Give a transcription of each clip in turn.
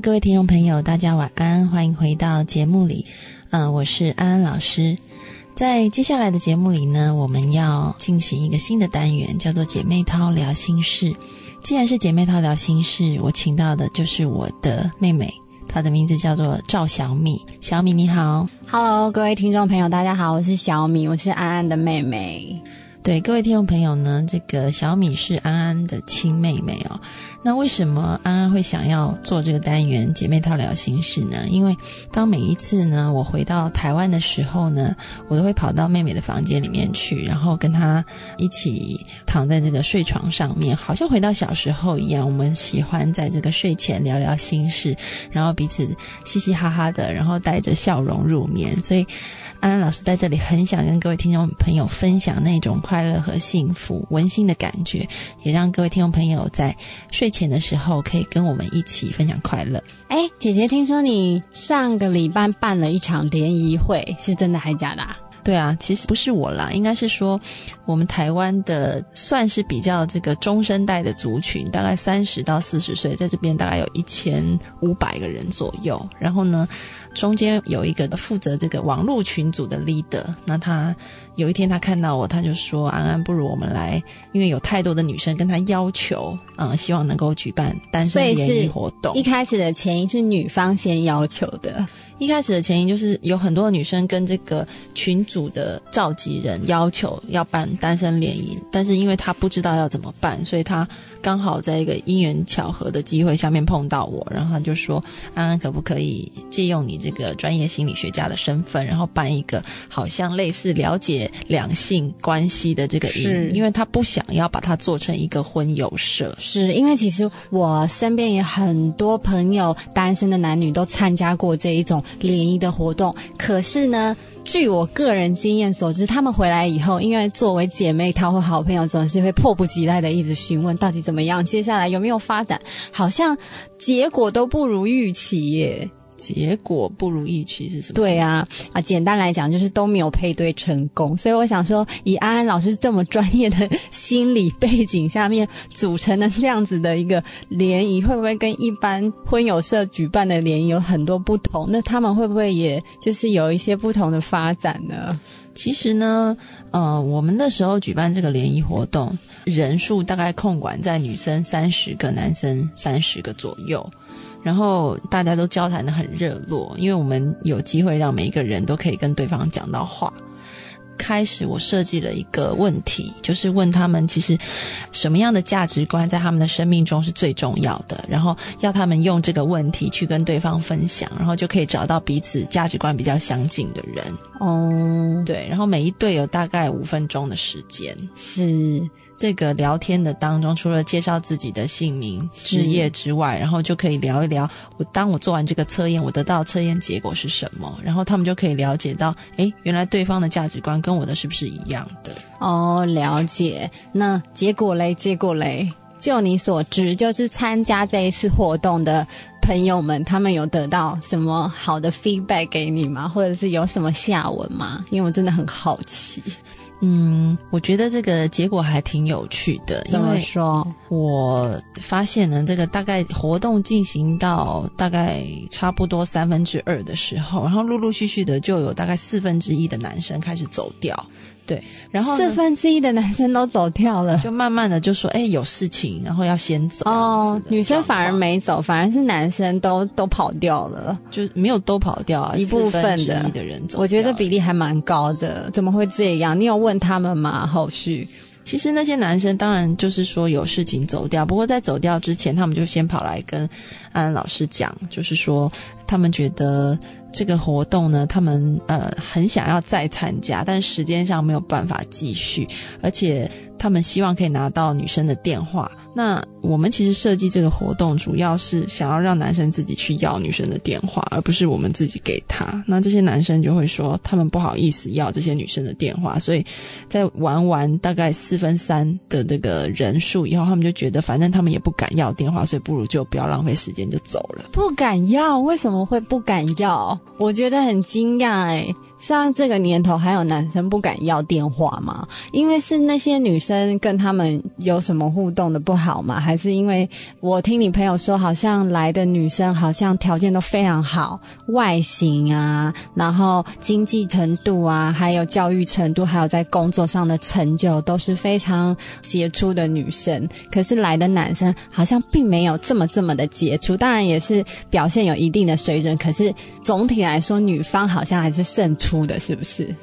各位听众朋友，大家晚安，欢迎回到节目里。嗯，我是安安老师。在接下来的节目里呢，我们要进行一个新的单元，叫做“姐妹淘聊心事”。既然是姐妹淘聊心事，我请到的就是我的妹妹。她的名字叫做赵小米，小米你好，Hello，各位听众朋友，大家好，我是小米，我是安安的妹妹。对各位听众朋友呢，这个小米是安安的亲妹妹哦。那为什么安安会想要做这个单元姐妹套聊心事呢？因为当每一次呢，我回到台湾的时候呢，我都会跑到妹妹的房间里面去，然后跟她一起躺在这个睡床上面，好像回到小时候一样。我们喜欢在这个睡前聊聊心事，然后彼此嘻嘻哈哈的，然后带着笑容入眠。所以。安安老师在这里很想跟各位听众朋友分享那种快乐和幸福、温馨的感觉，也让各位听众朋友在睡前的时候可以跟我们一起分享快乐。哎，姐姐，听说你上个礼拜办了一场联谊会，是真的还是假的？对啊，其实不是我啦，应该是说我们台湾的算是比较这个中生代的族群，大概三十到四十岁，在这边大概有一千五百个人左右。然后呢，中间有一个负责这个网络群组的 leader，那他有一天他看到我，他就说：“安安，不如我们来，因为有太多的女生跟他要求，嗯，希望能够举办单身联谊活动。”一开始的前因是女方先要求的。一开始的前因就是有很多女生跟这个群组的召集人要求要办单身联谊，但是因为她不知道要怎么办，所以她。刚好在一个因缘巧合的机会下面碰到我，然后他就说：“安安，可不可以借用你这个专业心理学家的身份，然后办一个好像类似了解两性关系的这个营？因为他不想要把它做成一个婚友社。是因为其实我身边也很多朋友单身的男女都参加过这一种联谊的活动，可是呢。”据我个人经验所知，他们回来以后，因为作为姐妹她或好朋友，总是会迫不及待的一直询问到底怎么样，接下来有没有发展，好像结果都不如预期耶。结果不如预期是什么？对啊，啊，简单来讲就是都没有配对成功。所以我想说，以安安老师这么专业的心理背景下面组成的这样子的一个联谊，会不会跟一般婚友社举办的联谊有很多不同？那他们会不会也就是有一些不同的发展呢？其实呢，呃，我们那时候举办这个联谊活动，人数大概控管在女生三十个，男生三十个左右。然后大家都交谈的很热络，因为我们有机会让每一个人都可以跟对方讲到话。开始我设计了一个问题，就是问他们其实什么样的价值观在他们的生命中是最重要的，然后要他们用这个问题去跟对方分享，然后就可以找到彼此价值观比较相近的人。哦，对，然后每一对有大概五分钟的时间。是。这个聊天的当中，除了介绍自己的姓名、职业之外，然后就可以聊一聊我当我做完这个测验，我得到测验结果是什么，然后他们就可以了解到，哎，原来对方的价值观跟我的是不是一样的？哦，了解。那结果嘞？结果嘞？就你所知，就是参加这一次活动的朋友们，他们有得到什么好的 feedback 给你吗？或者是有什么下文吗？因为我真的很好奇。嗯，我觉得这个结果还挺有趣的。因为说？我发现呢，这个大概活动进行到大概差不多三分之二的时候，然后陆陆续续的就有大概四分之一的男生开始走掉。对，然后四分之一的男生都走掉了，就慢慢的就说：“哎，有事情，然后要先走。”哦，女生反而没走，反而是男生都都跑掉了，就没有都跑掉啊，一部分的的人走。我觉得比例还蛮高的，怎么会这样？你有问他们吗？后续？其实那些男生当然就是说有事情走掉，不过在走掉之前，他们就先跑来跟安安老师讲，就是说他们觉得这个活动呢，他们呃很想要再参加，但时间上没有办法继续，而且他们希望可以拿到女生的电话。那我们其实设计这个活动，主要是想要让男生自己去要女生的电话，而不是我们自己给他。那这些男生就会说，他们不好意思要这些女生的电话，所以在玩完大概四分三的这个人数以后，他们就觉得反正他们也不敢要电话，所以不如就不要浪费时间就走了。不敢要？为什么会不敢要？我觉得很惊讶哎。像这个年头，还有男生不敢要电话吗？因为是那些女生跟他们有什么互动的不好吗？还是因为我听你朋友说，好像来的女生好像条件都非常好，外形啊，然后经济程度啊，还有教育程度，还有在工作上的成就都是非常杰出的。女生。可是来的男生好像并没有这么这么的杰出，当然也是表现有一定的水准。可是总体来说，女方好像还是胜出。的是不是？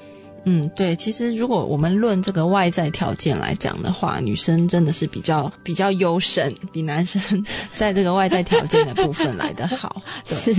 嗯，对，其实如果我们论这个外在条件来讲的话，女生真的是比较比较优胜，比男生在这个外在条件的部分来得好。是，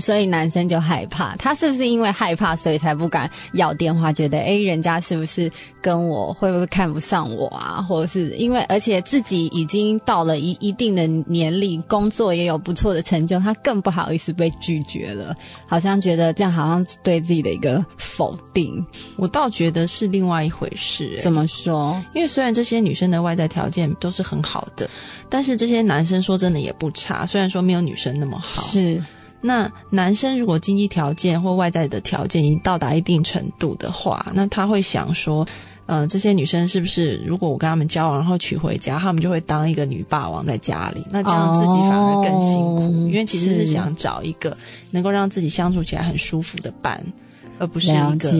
所以男生就害怕，他是不是因为害怕，所以才不敢要电话？觉得哎，人家是不是跟我会不会看不上我啊？或者是因为而且自己已经到了一一定的年龄，工作也有不错的成就，他更不好意思被拒绝了，好像觉得这样好像对自己的一个否定。我倒觉得是另外一回事。怎么说？因为虽然这些女生的外在条件都是很好的，但是这些男生说真的也不差。虽然说没有女生那么好。是。那男生如果经济条件或外在的条件已经到达一定程度的话，那他会想说，呃，这些女生是不是如果我跟他们交往，然后娶回家，他们就会当一个女霸王在家里？那这样自己反而更辛苦，因为其实是想找一个能够让自己相处起来很舒服的伴，而不是一个。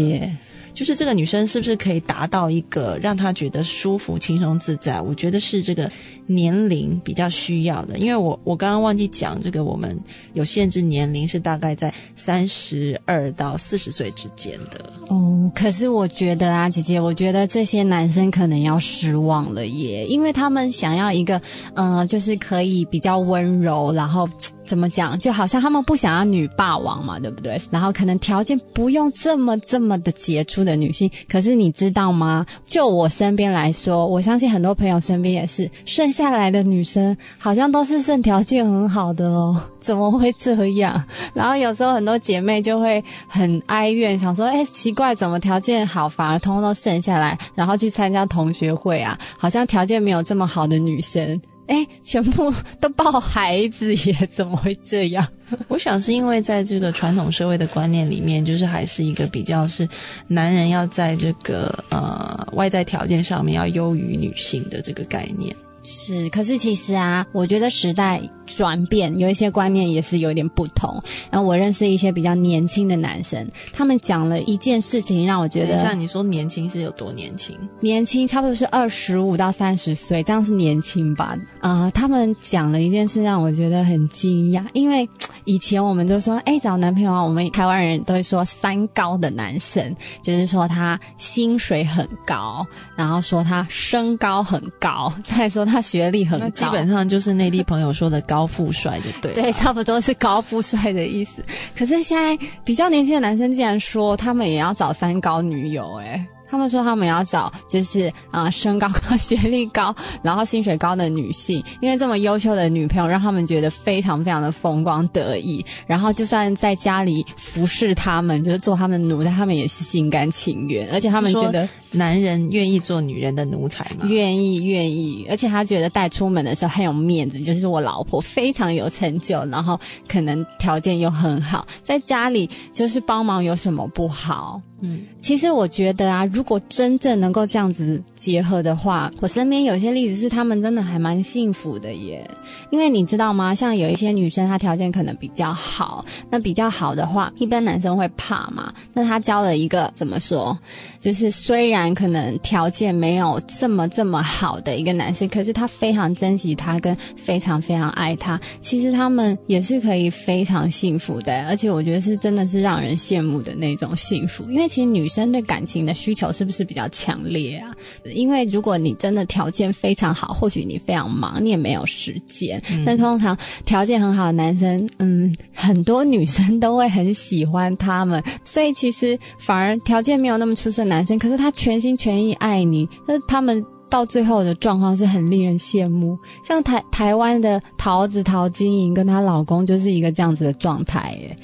就是这个女生是不是可以达到一个让她觉得舒服、轻松、自在？我觉得是这个年龄比较需要的。因为我我刚刚忘记讲，这个我们有限制年龄是大概在三十二到四十岁之间的。哦，可是我觉得啊，姐姐，我觉得这些男生可能要失望了耶，因为他们想要一个，呃，就是可以比较温柔，然后。怎么讲？就好像他们不想要女霸王嘛，对不对？然后可能条件不用这么这么的杰出的女性。可是你知道吗？就我身边来说，我相信很多朋友身边也是，剩下来的女生好像都是剩条件很好的哦。怎么会这样？然后有时候很多姐妹就会很哀怨，想说：哎，奇怪，怎么条件好反而通通都剩下来？然后去参加同学会啊，好像条件没有这么好的女生。哎，全部都抱孩子耶？怎么会这样？我想是因为在这个传统社会的观念里面，就是还是一个比较是男人要在这个呃外在条件上面要优于女性的这个概念。是，可是其实啊，我觉得时代。转变有一些观念也是有点不同。然后我认识一些比较年轻的男生，他们讲了一件事情，让我觉得像你说年轻是有多年轻？年轻差不多是二十五到三十岁，这样是年轻吧？啊，他们讲了一件事，让我觉得很惊讶。因为以前我们都说，哎，找男朋友啊，我们台湾人都会说三高的男生，就是说他薪水很高，然后说他身高很高，再说他学历很高，基本上就是内地朋友说的高。富帅就对，对，差不多是高富帅的意思。可是现在比较年轻的男生竟然说他们也要找三高女友，哎。他们说他们要找就是啊身高高、学历高，然后薪水高的女性，因为这么优秀的女朋友让他们觉得非常非常的风光得意，然后就算在家里服侍他们，就是做他们的奴才，他们也是心甘情愿，而且他们觉得男人愿意做女人的奴才吗？愿意，愿意，而且他觉得带出门的时候很有面子，就是我老婆非常有成就，然后可能条件又很好，在家里就是帮忙有什么不好？嗯，其实我觉得啊，如果真正能够这样子结合的话，我身边有些例子是他们真的还蛮幸福的耶。因为你知道吗？像有一些女生，她条件可能比较好，那比较好的话，一般男生会怕嘛。那她交了一个怎么说？就是虽然可能条件没有这么这么好的一个男生，可是他非常珍惜她，跟非常非常爱她。其实他们也是可以非常幸福的，而且我觉得是真的是让人羡慕的那种幸福，因为。其实女生对感情的需求是不是比较强烈啊？因为如果你真的条件非常好，或许你非常忙，你也没有时间。但通常条件很好的男生，嗯，很多女生都会很喜欢他们。所以其实反而条件没有那么出色的男生，可是他全全心全意爱你，那他们。到最后的状况是很令人羡慕。像台台湾的桃子陶晶莹跟她老公就是一个这样子的状态，耶。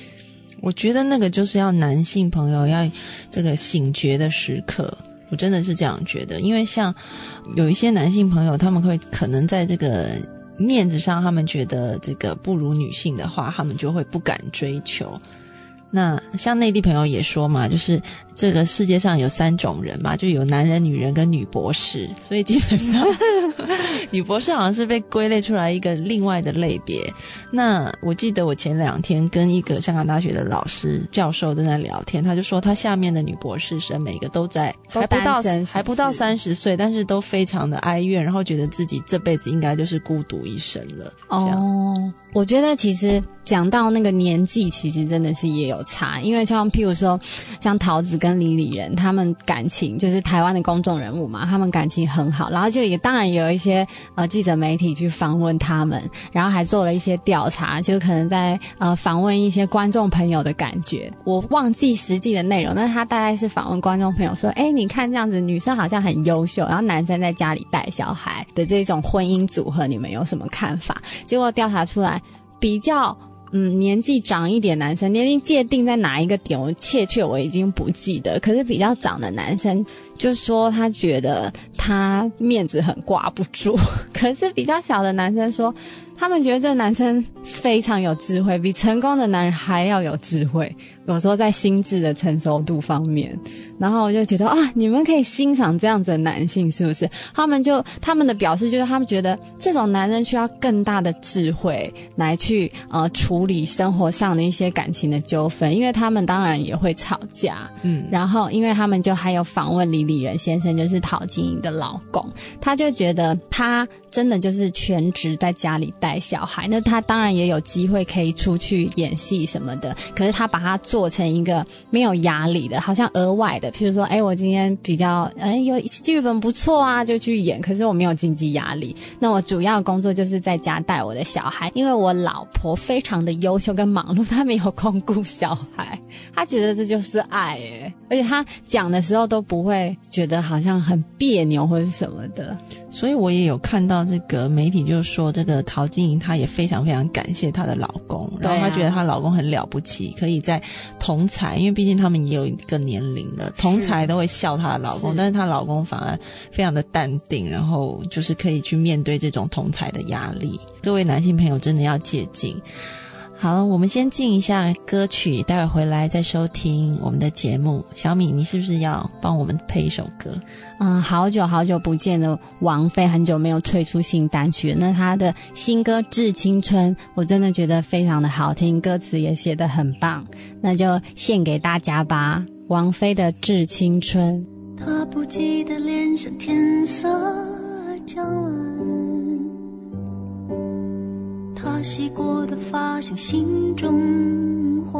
我觉得那个就是要男性朋友要这个醒觉的时刻，我真的是这样觉得。因为像有一些男性朋友，他们会可能在这个面子上，他们觉得这个不如女性的话，他们就会不敢追求。那像内地朋友也说嘛，就是这个世界上有三种人嘛，就有男人、女人跟女博士，所以基本上女博士好像是被归类出来一个另外的类别。那我记得我前两天跟一个香港大学的老师教授在那聊天，他就说他下面的女博士生每个都在还不到还不到三十岁，但是都非常的哀怨，然后觉得自己这辈子应该就是孤独一生了。哦，我觉得其实。讲到那个年纪，其实真的是也有差，因为像譬如说，像桃子跟李李仁，他们感情就是台湾的公众人物嘛，他们感情很好，然后就也当然有一些呃记者媒体去访问他们，然后还做了一些调查，就可能在呃访问一些观众朋友的感觉，我忘记实际的内容，但是他大概是访问观众朋友说，哎，你看这样子，女生好像很优秀，然后男生在家里带小孩的这种婚姻组合，你们有什么看法？结果调查出来比较。嗯，年纪长一点男生，年龄界定在哪一个点？我确切我已经不记得。可是比较长的男生就说他觉得他面子很挂不住，可是比较小的男生说。他们觉得这个男生非常有智慧，比成功的男人还要有智慧。有时候在心智的成熟度方面，然后我就觉得啊，你们可以欣赏这样子的男性，是不是？他们就他们的表示就是，他们觉得这种男人需要更大的智慧来去呃处理生活上的一些感情的纠纷，因为他们当然也会吵架。嗯，然后因为他们就还有访问李李仁先生，就是陶晶莹的老公，他就觉得他。真的就是全职在家里带小孩，那他当然也有机会可以出去演戏什么的。可是他把它做成一个没有压力的，好像额外的，譬如说，哎，我今天比较哎有剧本不错啊，就去演。可是我没有经济压力，那我主要工作就是在家带我的小孩，因为我老婆非常的优秀跟忙碌，她没有空顾小孩，她觉得这就是爱哎，而且她讲的时候都不会觉得好像很别扭或者什么的。所以我也有看到这个媒体，就是说这个陶晶莹，她也非常非常感谢她的老公，然后她觉得她老公很了不起，可以在同才，因为毕竟他们也有一个年龄了，同才都会笑她的老公，但是她老公反而非常的淡定，然后就是可以去面对这种同才的压力。各位男性朋友真的要借鉴。好，我们先进一下歌曲，待会回来再收听我们的节目。小米，你是不是要帮我们配一首歌？嗯，好久好久不见的王菲，很久没有推出新单曲，那她的新歌《致青春》，我真的觉得非常的好听，歌词也写得很棒，那就献给大家吧。王菲的《致青春》。他不记得脸上天色将晚。他洗过的发像心中火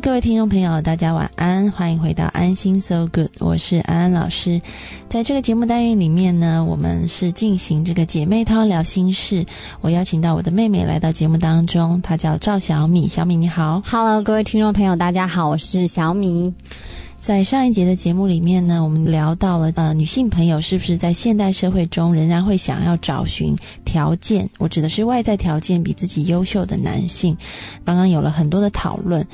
各位听众朋友，大家晚安，欢迎回到安心 So Good，我是安安老师。在这个节目单元里面呢，我们是进行这个姐妹淘聊心事。我邀请到我的妹妹来到节目当中，她叫赵小米，小米你好。Hello，各位听众朋友，大家好，我是小米。在上一节的节目里面呢，我们聊到了呃，女性朋友是不是在现代社会中仍然会想要找寻条件？我指的是外在条件比自己优秀的男性。刚刚有了很多的讨论。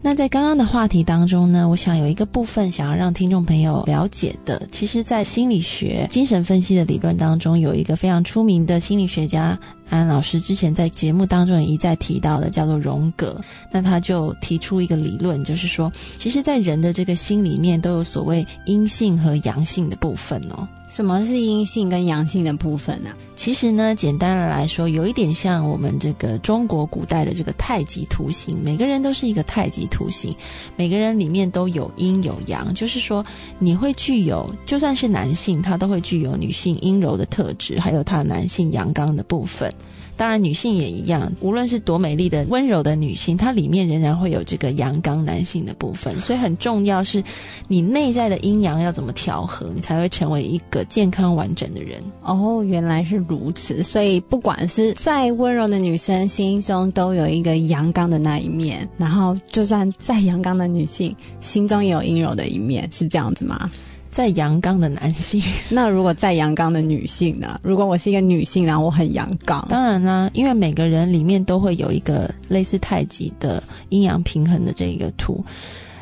那在刚刚的话题当中呢，我想有一个部分想要让听众朋友了解的，其实，在心理学、精神分析的理论当中，有一个非常出名的心理学家安老师之前在节目当中也一再提到的，叫做荣格。那他就提出一个理论，就是说，其实，在人的这个心里面都有所谓阴性和阳性的部分哦。什么是阴性跟阳性的部分呢、其实呢，简单的来说，有一点像我们这个中国古代的这个太极图形，每个人都是一个太极图形，每个人里面都有阴有阳，就是说你会具有，就算是男性，他都会具有女性阴柔的特质，还有他男性阳刚的部分。当然，女性也一样，无论是多美丽的、温柔的女性，它里面仍然会有这个阳刚男性的部分。所以很重要是，你内在的阴阳要怎么调和，你才会成为一个健康完整的人。哦，原来是如此。所以不管是再温柔的女生，心中都有一个阳刚的那一面。然后，就算再阳刚的女性，心中也有阴柔的一面，是这样子吗？在阳刚的男性，那如果在阳刚的女性呢？如果我是一个女性，然后我很阳刚，当然啦，因为每个人里面都会有一个类似太极的阴阳平衡的这个图。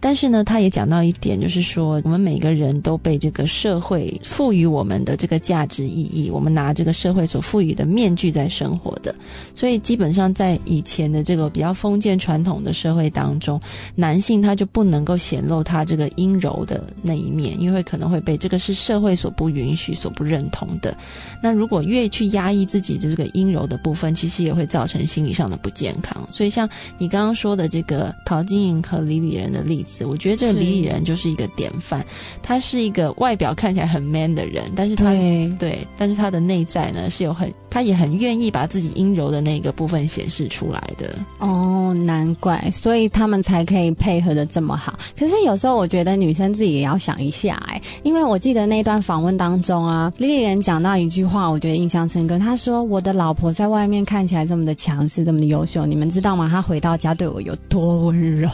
但是呢，他也讲到一点，就是说，我们每个人都被这个社会赋予我们的这个价值意义，我们拿这个社会所赋予的面具在生活的。所以，基本上在以前的这个比较封建传统的社会当中，男性他就不能够显露他这个阴柔的那一面，因为可能会被这个是社会所不允许、所不认同的。那如果越去压抑自己的这个阴柔的部分，其实也会造成心理上的不健康。所以，像你刚刚说的这个陶晶莹和李李仁的例子，我觉得这个李李仁就是一个典范。他是一个外表看起来很 man 的人，但是他对，对，但是他的内在呢是有很，他也很愿意把自己阴柔的那个部分显示出来的。哦，难怪，所以他们才可以配合的这么好。可是有时候我觉得女生自己也要想一下、哎，因为我记得那段访问当中啊，李李仁讲到一句话，我觉得印象深刻。他说：“我的老婆在外面看起来这么的强势，这么的优秀，你们知道吗？她回到家对我有多温柔。”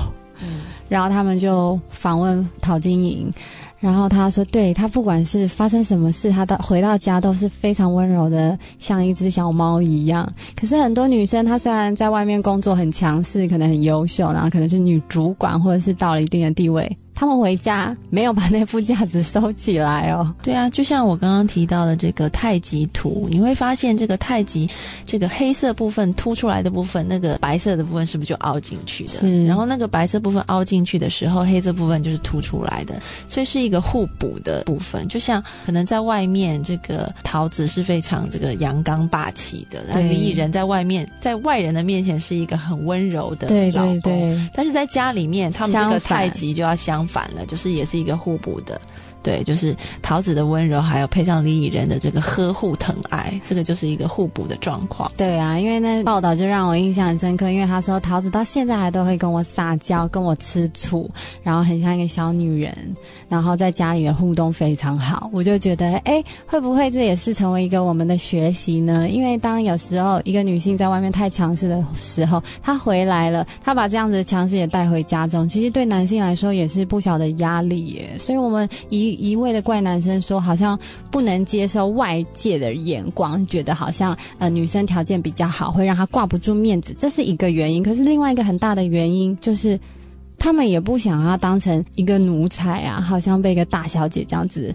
然后他们就访问陶晶莹，然后她说，对她不管是发生什么事，她到回到家都是非常温柔的，像一只小猫一样。可是很多女生，她虽然在外面工作很强势，可能很优秀，然后可能是女主管，或者是到了一定的地位，她们回家没有把那副架子收起来哦。对啊，就像我刚刚提到的这个太极图，你会发现这个太极这个黑色部分凸出来的部分，那个白色的部分是不是就凹进去的？是然后那个白色部分凹进去的时候，黑色部分就是凸出来的，所以是一个互补的部分。就像可能在外面这个桃子是非常这个阳刚霸气的，那对李蚁人在外面在外人的面前是一个很温柔的对老公。对对，但是在家里面，他们这个太极就要相反了，就是也是一个互补的。对，就是桃子的温柔，还有配上李以仁的这个呵护疼爱，这个就是一个互补的状况。对啊，因为那报道就让我印象很深刻，因为他说桃子到现在还都会跟我撒娇，跟我吃醋，然后很像一个小女人，然后在家里的互动非常好，我就觉得，哎，会不会这也是成为一个我们的学习呢？因为当有时候一个女性在外面太强势的时候，她回来了，她把这样子的强势也带回家中，其实对男性来说也是不小的压力耶。所以我们一一味的怪男生说，好像不能接受外界的眼光，觉得好像呃女生条件比较好，会让他挂不住面子，这是一个原因。可是另外一个很大的原因就是。他们也不想要当成一个奴才啊，好像被一个大小姐这样子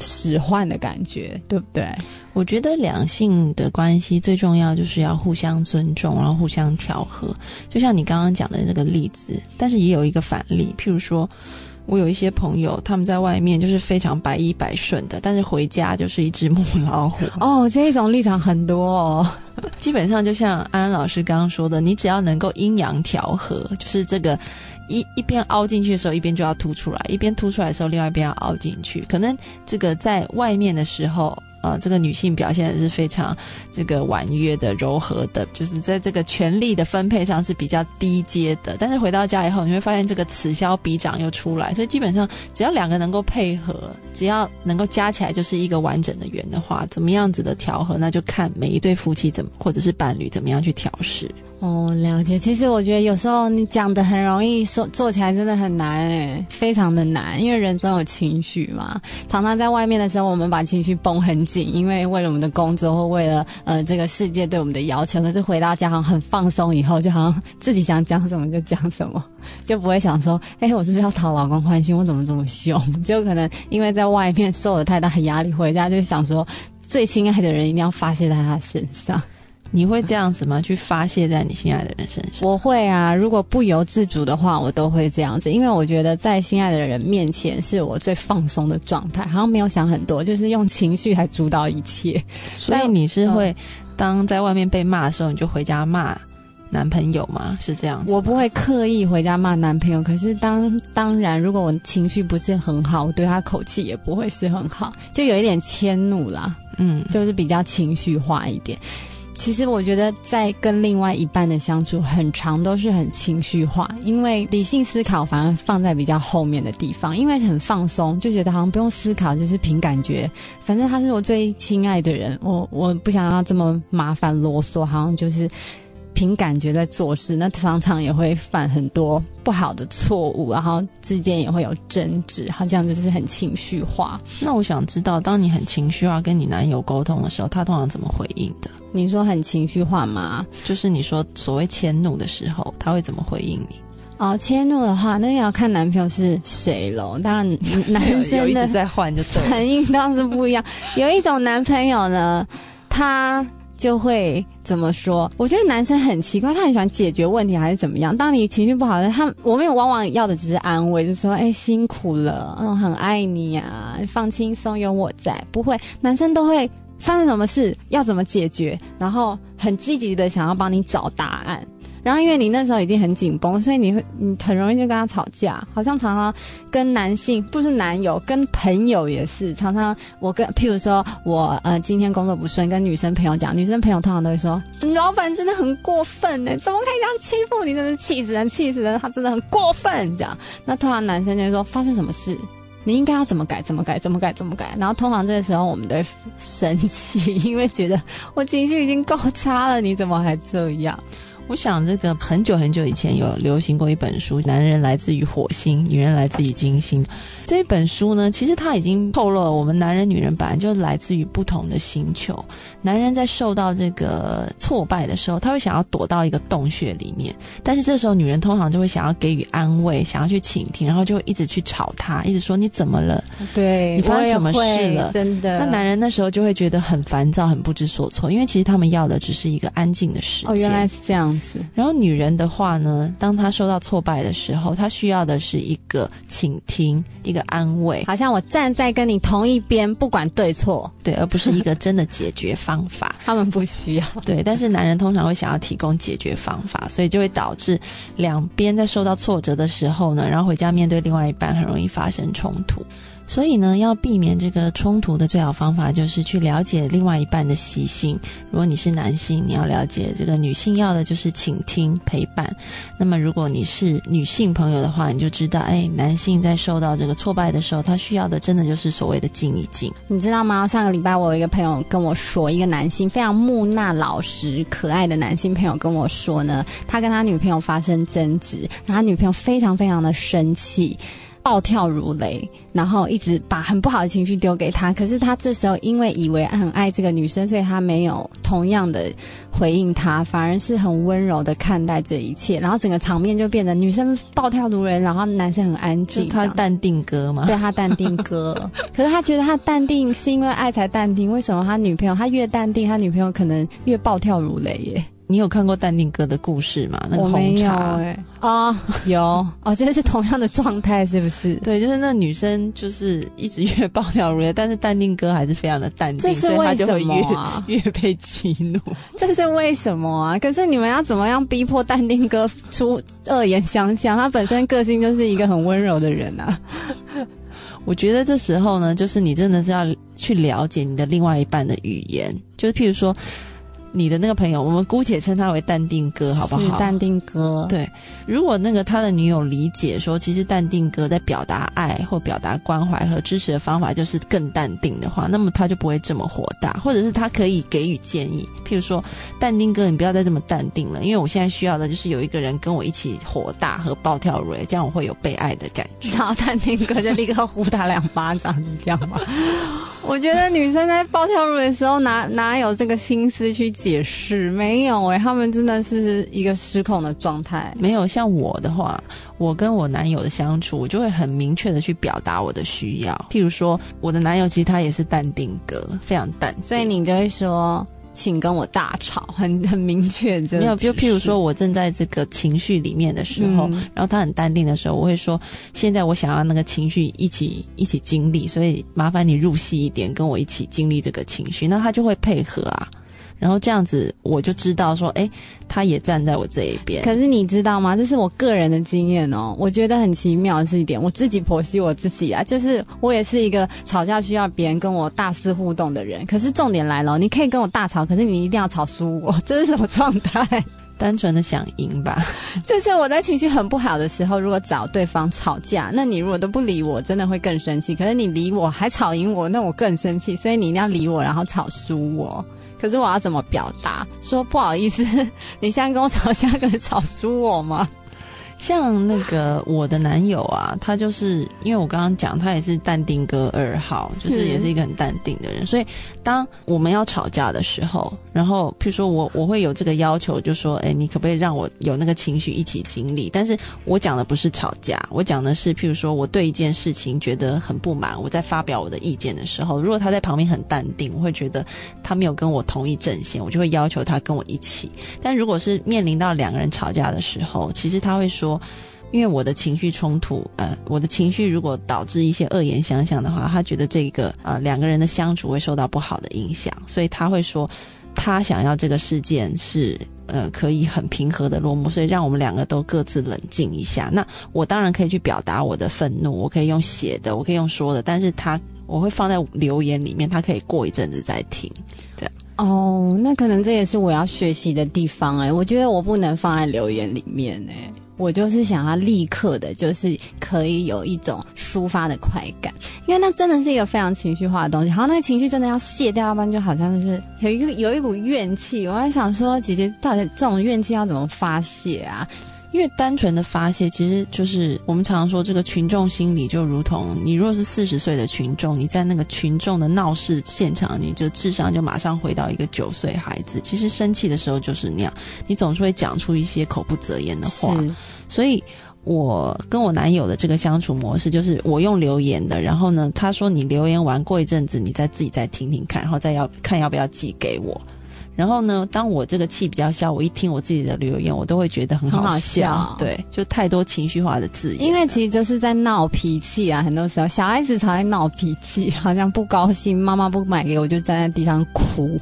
使唤的感觉，对不对？我觉得两性的关系最重要就是要互相尊重，然后互相调和。就像你刚刚讲的这个例子，但是也有一个反例，譬如说。我有一些朋友，他们在外面就是非常百依百顺的，但是回家就是一只母老虎。哦，这一种立场很多哦。基本上就像安安老师刚刚说的，你只要能够阴阳调和，就是这个一一边凹进去的时候，一边就要凸出来；一边凸出来的时候，另外一边要凹进去。可能这个在外面的时候。呃，这个女性表现的是非常这个婉约的、柔和的，就是在这个权力的分配上是比较低阶的。但是回到家以后，你会发现这个此消彼长又出来，所以基本上只要两个能够配合，只要能够加起来就是一个完整的圆的话，怎么样子的调和，那就看每一对夫妻怎么或者是伴侣怎么样去调试。哦，了解。其实我觉得有时候你讲的很容易，说做起来真的很难诶，非常的难。因为人总有情绪嘛，常常在外面的时候，我们把情绪绷很紧，因为为了我们的工作或为了呃这个世界对我们的要求。可是回到家好像很放松以后，就好像自己想讲什么就讲什么，就不会想说，哎，我是不是要讨老公欢心？我怎么这么凶？就可能因为在外面受了太大压力，回家就想说，最亲爱的人一定要发泄在他身上。你会这样子吗？去发泄在你心爱的人身上？我会啊，如果不由自主的话，我都会这样子，因为我觉得在心爱的人面前是我最放松的状态，好像没有想很多，就是用情绪来主导一切。所以你是会当在外面被骂的时候，你就回家骂男朋友吗？是这样子？我不会刻意回家骂男朋友，可是当当然，如果我情绪不是很好，我对他口气也不会是很好，就有一点迁怒啦，嗯，就是比较情绪化一点。其实我觉得，在跟另外一半的相处，很长都是很情绪化，因为理性思考反而放在比较后面的地方，因为很放松，就觉得好像不用思考，就是凭感觉，反正他是我最亲爱的人，我我不想要这么麻烦啰嗦，好像就是凭感觉在做事，那常常也会犯很多不好的错误，然后之间也会有争执，好像就是很情绪化。那我想知道，当你很情绪化跟你男友沟通的时候，他通常怎么回应的？你说很情绪化吗？就是你说所谓迁怒的时候，他会怎么回应你？哦，迁怒的话，那也要看男朋友是谁喽。当然，男生的 在换就反应当然是不一样。有一种男朋友呢，他就会怎么说？我觉得男生很奇怪，他很喜欢解决问题，还是怎么样？当你情绪不好的，他我们往往要的只是安慰，就说：“哎，辛苦了，嗯，很爱你呀，放轻松，有我在。”不会，男生都会。发生什么事要怎么解决，然后很积极的想要帮你找答案，然后因为你那时候已经很紧绷，所以你会你很容易就跟他吵架，好像常常跟男性不是男友，跟朋友也是常常我跟譬如说我呃今天工作不顺，跟女生朋友讲，女生朋友通常都会说老板真的很过分呢，怎么可以这样欺负你，真是气死人气死人，他真的很过分这样，那通常男生就会说发生什么事。你应该要怎么改？怎么改？怎么改？怎么改？然后通常这个时候我们都会生气，因为觉得 我情绪已经够差了，你怎么还这样？我想这个很久很久以前有流行过一本书，男人来自于火星，女人来自于金星。这本书呢，其实它已经透露了我们男人、女人本来就来自于不同的星球。男人在受到这个挫败的时候，他会想要躲到一个洞穴里面，但是这时候女人通常就会想要给予安慰，想要去倾听，然后就会一直去吵他，一直说你怎么了？对你发生什么事了？真的。那男人那时候就会觉得很烦躁，很不知所措，因为其实他们要的只是一个安静的时间。哦，原来是这样。然后女人的话呢，当她受到挫败的时候，她需要的是一个倾听，一个安慰，好像我站在跟你同一边，不管对错，对，而不是一个真的解决方法。他们不需要，对，但是男人通常会想要提供解决方法，所以就会导致两边在受到挫折的时候呢，然后回家面对另外一半，很容易发生冲突。所以呢，要避免这个冲突的最好方法就是去了解另外一半的习性。如果你是男性，你要了解这个女性要的就是倾听陪伴。那么如果你是女性朋友的话，你就知道，哎，男性在受到这个挫败的时候，他需要的真的就是所谓的静一静。你知道吗？上个礼拜我有一个朋友跟我说，一个男性非常木讷、老实、可爱的男性朋友跟我说呢，他跟他女朋友发生争执，然后他女朋友非常非常的生气。暴跳如雷，然后一直把很不好的情绪丢给他。可是他这时候因为以为很爱这个女生，所以他没有同样的回应他，反而是很温柔的看待这一切。然后整个场面就变得女生暴跳如雷，然后男生很安静。他淡定哥嘛？对他淡定哥。可是他觉得他淡定是因为爱才淡定。为什么他女朋友他越淡定，他女朋友可能越暴跳如雷耶？你有看过淡定哥的故事吗？那个红茶哎啊有 哦，这是同样的状态是不是？对，就是那女生就是一直越暴跳如雷，但是淡定哥还是非常的淡定，所以他就会越 越被激怒。这是为什么啊？可是你们要怎么样逼迫淡定哥出恶言相向？他本身个性就是一个很温柔的人啊。我觉得这时候呢，就是你真的是要去了解你的另外一半的语言，就是譬如说。你的那个朋友，我们姑且称他为淡定哥，好不好？淡定哥。对，如果那个他的女友理解说，其实淡定哥在表达爱或表达关怀和支持的方法就是更淡定的话，那么他就不会这么火大，或者是他可以给予建议，譬如说，淡定哥，你不要再这么淡定了，因为我现在需要的就是有一个人跟我一起火大和暴跳如雷，这样我会有被爱的感觉。然后淡定哥就立刻呼他两巴掌，是这样吗？我觉得女生在暴跳如雷的时候，哪哪有这个心思去解释？没有哎，他们真的是一个失控的状态。没有像我的话，我跟我男友的相处，我就会很明确的去表达我的需要。譬如说，我的男友其实他也是淡定哥，非常淡，所以你就会说。请跟我大吵，很 很明确。没有，就譬如说我正在这个情绪里面的时候，然后他很淡定的时候，我会说：现在我想要那个情绪一起一起经历，所以麻烦你入戏一点，跟我一起经历这个情绪，那他就会配合啊。然后这样子，我就知道说，哎，他也站在我这一边。可是你知道吗？这是我个人的经验哦。我觉得很奇妙的是一点，我自己剖析我自己啊，就是我也是一个吵架需要别人跟我大肆互动的人。可是重点来了，你可以跟我大吵，可是你一定要吵输我，这是什么状态？单纯的想赢吧。就是我在情绪很不好的时候，如果找对方吵架，那你如果都不理我，真的会更生气。可是你理我还吵赢我，那我更生气。所以你一定要理我，然后吵输我。可是我要怎么表达？说不好意思，你现在跟我吵架，可以吵输我吗？像那个我的男友啊，他就是因为我刚刚讲，他也是淡定哥二号，就是也是一个很淡定的人。所以当我们要吵架的时候，然后譬如说我我会有这个要求，就说，哎，你可不可以让我有那个情绪一起经历？但是我讲的不是吵架，我讲的是譬如说我对一件事情觉得很不满，我在发表我的意见的时候，如果他在旁边很淡定，我会觉得他没有跟我同一阵线，我就会要求他跟我一起。但如果是面临到两个人吵架的时候，其实他会说。因为我的情绪冲突，呃，我的情绪如果导致一些恶言相向的话，他觉得这个呃两个人的相处会受到不好的影响，所以他会说，他想要这个事件是呃可以很平和的落幕，所以让我们两个都各自冷静一下。那我当然可以去表达我的愤怒，我可以用写的，我可以用说的，但是他我会放在留言里面，他可以过一阵子再听，这样。哦，那可能这也是我要学习的地方哎，我觉得我不能放在留言里面哎。我就是想要立刻的，就是可以有一种抒发的快感，因为那真的是一个非常情绪化的东西。然后那个情绪真的要卸掉，要不然就好像就是有一个有一股怨气。我在想说，姐姐到底这种怨气要怎么发泄啊？因为单纯的发泄，其实就是我们常常说，这个群众心理就如同你若是四十岁的群众，你在那个群众的闹事现场，你就智商就马上回到一个九岁孩子。其实生气的时候就是那样，你总是会讲出一些口不择言的话。所以，我跟我男友的这个相处模式，就是我用留言的，然后呢，他说你留言完过一阵子，你再自己再听听看，然后再要看要不要寄给我。然后呢，当我这个气比较消，我一听我自己的留言，我都会觉得很好笑。对，就太多情绪化的字眼。因为其实就是在闹脾气啊，很多时候小孩子才会闹脾气，好像不高兴，妈妈不买给我，就站在地上哭。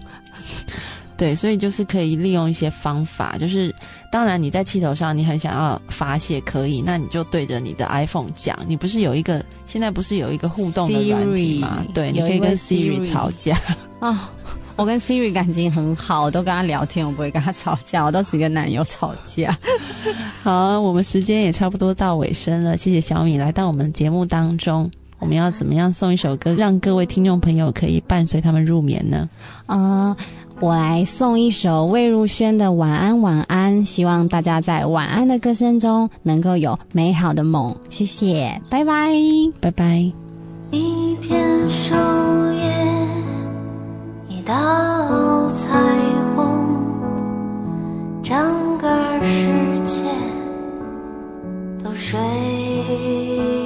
对，所以就是可以利用一些方法，就是当然你在气头上，你很想要发泄，可以，那你就对着你的 iPhone 讲。你不是有一个现在不是有一个互动的软体吗？对，你可以跟 Siri 吵架 啊。我跟 Siri 感情很好，我都跟他聊天，我不会跟他吵架，我都只跟男友吵架。好，我们时间也差不多到尾声了，谢谢小米来到我们节目当中。我们要怎么样送一首歌，让各位听众朋友可以伴随他们入眠呢？啊，我来送一首魏如萱的《晚安晚安》，希望大家在晚安的歌声中能够有美好的梦。谢谢，拜拜，拜拜。一片树叶。一道彩虹整个世界都睡。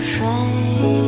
睡。